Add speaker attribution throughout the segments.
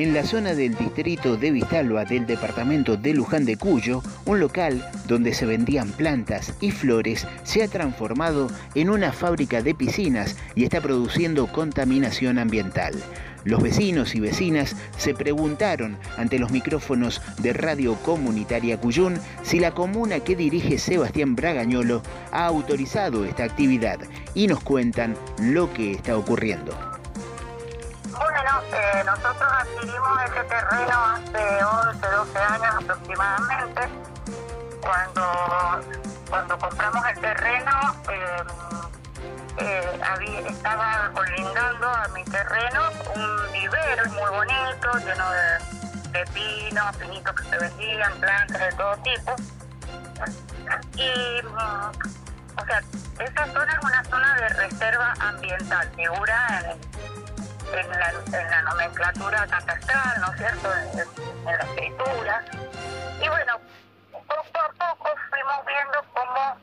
Speaker 1: En la zona del distrito de Vistalba del departamento de Luján de Cuyo, un local donde se vendían plantas y flores se ha transformado en una fábrica de piscinas y está produciendo contaminación ambiental. Los vecinos y vecinas se preguntaron ante los micrófonos de Radio Comunitaria Cuyún si la comuna que dirige Sebastián Bragañolo ha autorizado esta actividad y nos cuentan lo que está ocurriendo.
Speaker 2: Eh, nosotros adquirimos ese terreno hace 11, 12 años aproximadamente. Cuando, cuando compramos el terreno, eh, eh, estaba colindando a mi terreno un vivero muy bonito, lleno de, de pinos, pinitos que se vendían, plantas de todo tipo. Y, mm, o sea, esa zona es una zona de reserva ambiental, figura en, en, la, en la nomenclatura catastral, ¿no es cierto?, en, la escritura. Y bueno, poco a poco fuimos viendo cómo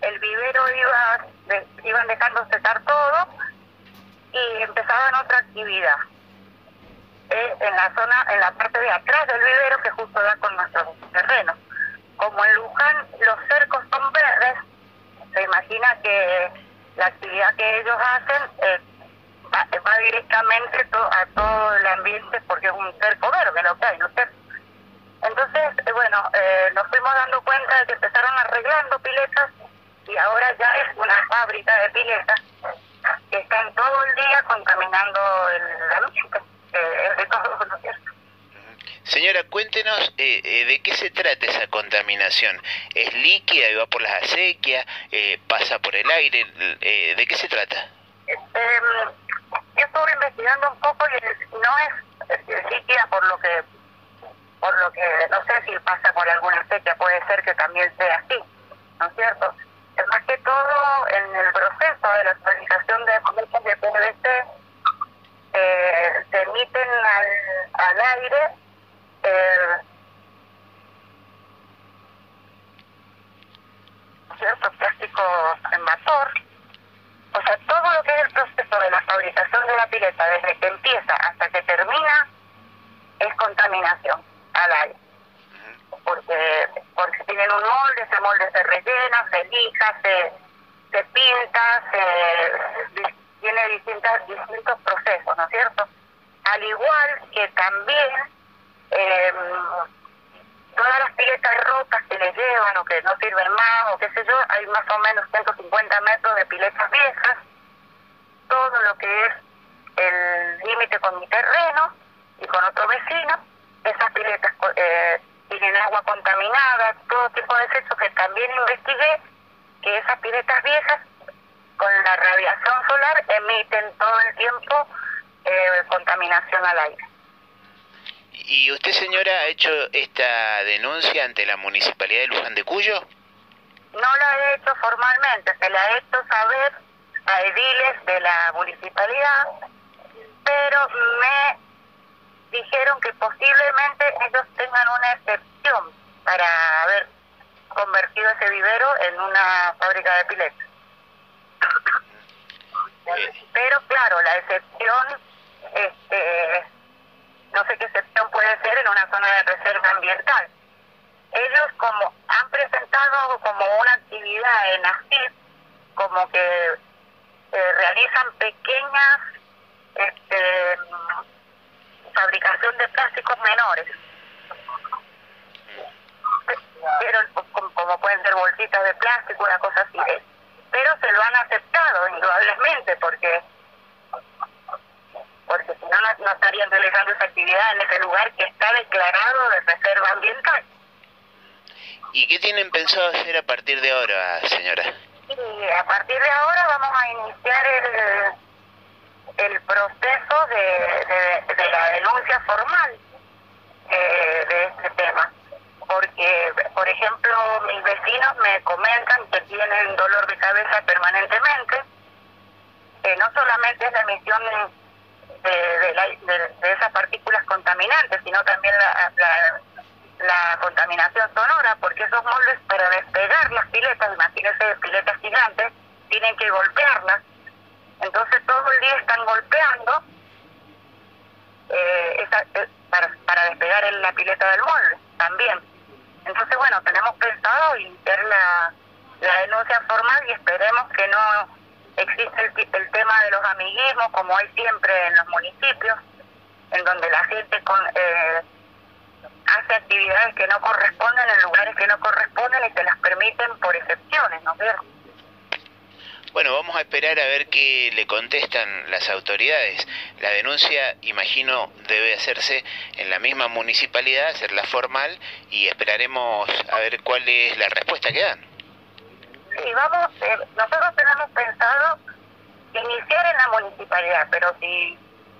Speaker 2: el vivero iba de, iban dejando secar todo y empezaban otra actividad eh, en la zona, en la parte de atrás del vivero que justo da con nuestro terreno. Como en Luján los cercos son verdes, se imagina que la actividad que ellos hacen eh, va, directamente to, a todo el ambiente porque es un cerco verde lo que hay, ¿no es Entonces, eh, bueno, eh, nos fuimos dando cuenta de que empezaron arreglando piletas y ahora ya es una fábrica de piletas que están todo el día contaminando el, la música, eh, de todo, ¿no es cierto?
Speaker 1: Señora, cuéntenos eh, eh, de qué se trata esa contaminación. ¿Es líquida y va por las acequias? Eh, ¿Pasa por el aire? Eh, ¿De qué se trata?
Speaker 2: Yo estuve investigando un poco y no es líquida por lo que, por lo que, no sé si pasa por alguna acequia, puede ser que también sea así, ¿no es cierto? más que todo en el proceso de la fabricación de comillas de PVC eh, se emiten al, al aire eh, cierto plástico en vapor o sea todo lo que es el proceso de la fabricación de la pileta desde que empieza hasta que termina es contaminación al aire. Porque porque tienen un molde, ese molde se rellena, se lija, se, se pinta, se tiene distintas, distintos procesos, ¿no es cierto? Al igual que también eh, todas las piletas rotas que les llevan o que no sirven más o qué sé yo, hay más o menos 150 metros de piletas viejas, todo lo que es el límite con mi terreno y con otro vecino, esas piletas eh, tienen agua contaminada, todo tipo de desechos que también investigué, que esas piletas viejas con la radiación solar emiten todo el tiempo eh, contaminación al aire.
Speaker 1: ¿Y usted, señora, ha hecho esta denuncia ante la Municipalidad de Luján de Cuyo?
Speaker 2: No la he hecho formalmente, se la he hecho saber a ediles de la municipalidad, pero me dijeron que posiblemente ellos tengan una excepción para haber convertido ese vivero en una fábrica de piletas. Pero claro, la excepción, este, no sé qué excepción puede ser en una zona de reserva ambiental. Ellos como han presentado como una actividad en ASIF, como que eh, realizan pequeñas este, fabricación de plásticos menores. Pero como pueden ser bolsitas de plástico, una cosa así. Pero se lo han aceptado, indudablemente, porque porque si no, no estarían realizando esa actividad en ese lugar que está declarado de reserva ambiental.
Speaker 1: ¿Y qué tienen pensado hacer a partir de ahora, señora?
Speaker 2: Y a partir de ahora vamos a iniciar el el proceso de, de, la denuncia formal eh, de este tema. Porque, por ejemplo, mis vecinos me comentan que tienen dolor de cabeza permanentemente, no solamente es la emisión de, de, la, de, esas partículas contaminantes, sino también la, la, la contaminación sonora, porque esos moldes para despegar las piletas, imagínense piletas gigantes, tienen que golpearlas entonces todo el día están golpeando eh, esa, eh, la pileta del molde también. Entonces, bueno, tenemos pensado iniciar la, la denuncia formal y esperemos que no existe el, tema de los amiguismos, como hay siempre en los municipios, en donde la gente con, eh, hace actividades que no corresponden en lugares que no corresponden y se las permiten por excepciones, ¿no es cierto?
Speaker 1: Bueno, vamos a esperar a ver qué le contestan las autoridades. La denuncia, imagino, debe hacerse en la misma municipalidad, hacerla formal y esperaremos a ver cuál es la respuesta que dan.
Speaker 2: Sí, vamos, eh, nosotros tenemos pensado iniciar en la municipalidad, pero si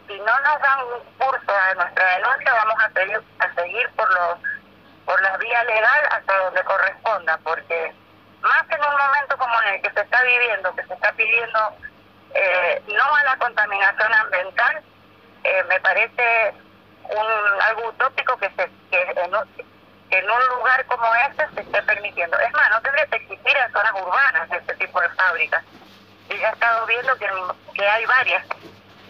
Speaker 2: si no nos dan un curso a nuestra denuncia, vamos a seguir, a seguir por los por la vía legal hasta donde corresponda, porque más en un momento como en el que se está viviendo, que se está pidiendo eh, no a la contaminación ambiental, eh, me parece un algo utópico que se que en, un lugar como este se esté permitiendo. Es más, no que existir en zonas urbanas este tipo de fábricas. Y ya he estado viendo que, que hay varias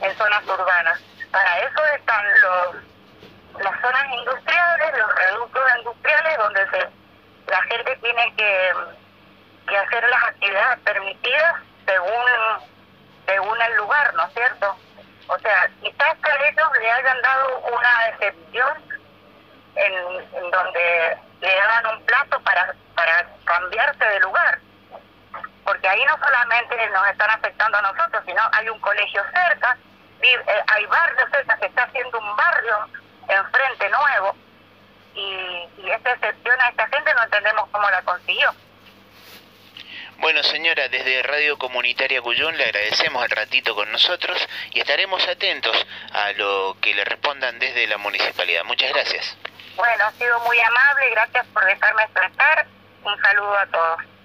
Speaker 2: en zonas urbanas. Para eso están los las zonas industriales, los reductos industriales, donde se, la gente tiene que, que hacer las actividades permitidas según según el lugar, ¿no es cierto? O sea, quizás que ellos le hayan dado una excepción en, donde le hagan un plazo para, para cambiarse de lugar. Porque ahí no solamente nos están afectando a nosotros, sino hay un colegio cerca, eh, hay barrios cerca, se está haciendo un barrio enfrente nuevo y, y esta excepción a esta gente no entendemos cómo la consiguió.
Speaker 1: Bueno, señora, desde Radio Comunitaria Cuyún le agradecemos el ratito con nosotros y estaremos atentos a lo que le respondan desde la municipalidad. Muchas gracias.
Speaker 2: Bueno, ha sido muy amable, gracias por dejarme expresar. Un saludo a todos.